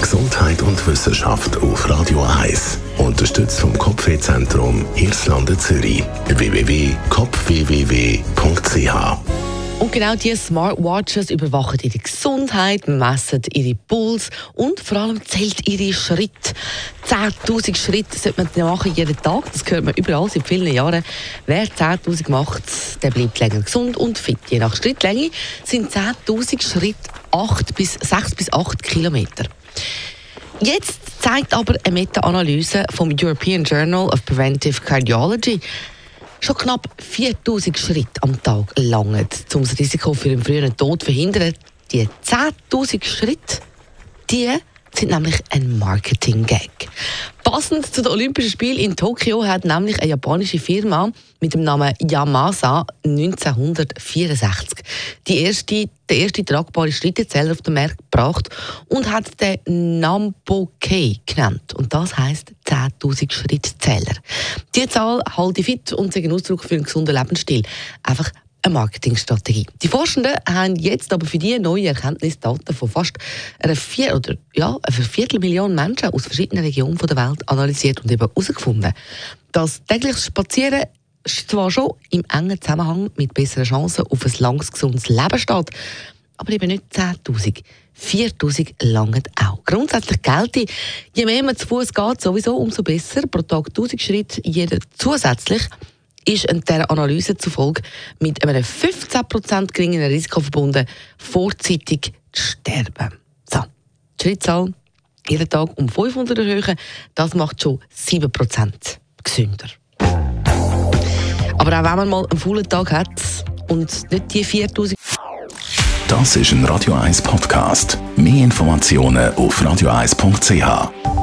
Gesundheit und Wissenschaft auf Radio 1. Unterstützt vom Kopfwehzentrum Irlande Zürich. www.kopfwww.ch und genau diese Smartwatches überwachen ihre Gesundheit, messen ihre Puls und vor allem zählt ihre Schritte. 10.000 Schritte sollte man machen jeden Tag. Das hört man überall seit vielen Jahren. Wer 10.000 macht, der bleibt länger gesund und fit. Je nach Schrittlänge sind 10.000 Schritte 8 bis 6 bis 8 Kilometer. Jetzt zeigt aber eine Meta-Analyse vom European Journal of Preventive Cardiology, schon knapp 4000 Schritte am Tag langen, um das Risiko für einen frühen Tod zu verhindern. Die 10.000 Schritte, die sind nämlich ein Marketing-Gag. Passend zu den Olympischen Spielen in Tokio hat nämlich eine japanische Firma mit dem Namen Yamasa 1964 die erste, den ersten tragbaren Schrittezähler auf den Markt gebracht und hat den Nampo K genannt. Und das heisst 10.000 Schrittzähler. Die Zahl halte ich fit und ist ein Ausdruck für einen gesunden Lebensstil. Einfach eine Marketingstrategie. Die Forschenden haben jetzt aber für diese neue Erkenntnisdaten von fast einer, vier, oder, ja, einer Viertelmillion Menschen aus verschiedenen Regionen der Welt analysiert und eben herausgefunden, dass tägliches Spazieren zwar schon im engen Zusammenhang mit besseren Chancen auf ein langes, gesundes Leben steht, aber eben nicht 10.000. 4.000 langen auch. Grundsätzlich gilt, je mehr man zu Fuß geht, sowieso umso besser. Pro Tag 1.000 Schritte, jeder zusätzlich ist dieser Analyse zufolge mit einem 15% geringeren Risiko verbunden, vorzeitig zu sterben. So, die Schrittzahl jeden Tag um 500 erhöhen, das macht schon 7% gesünder. Aber auch wenn man mal einen vollen Tag hat und nicht die 4000 Das ist ein Radio 1 Podcast. Mehr Informationen auf radio1.ch.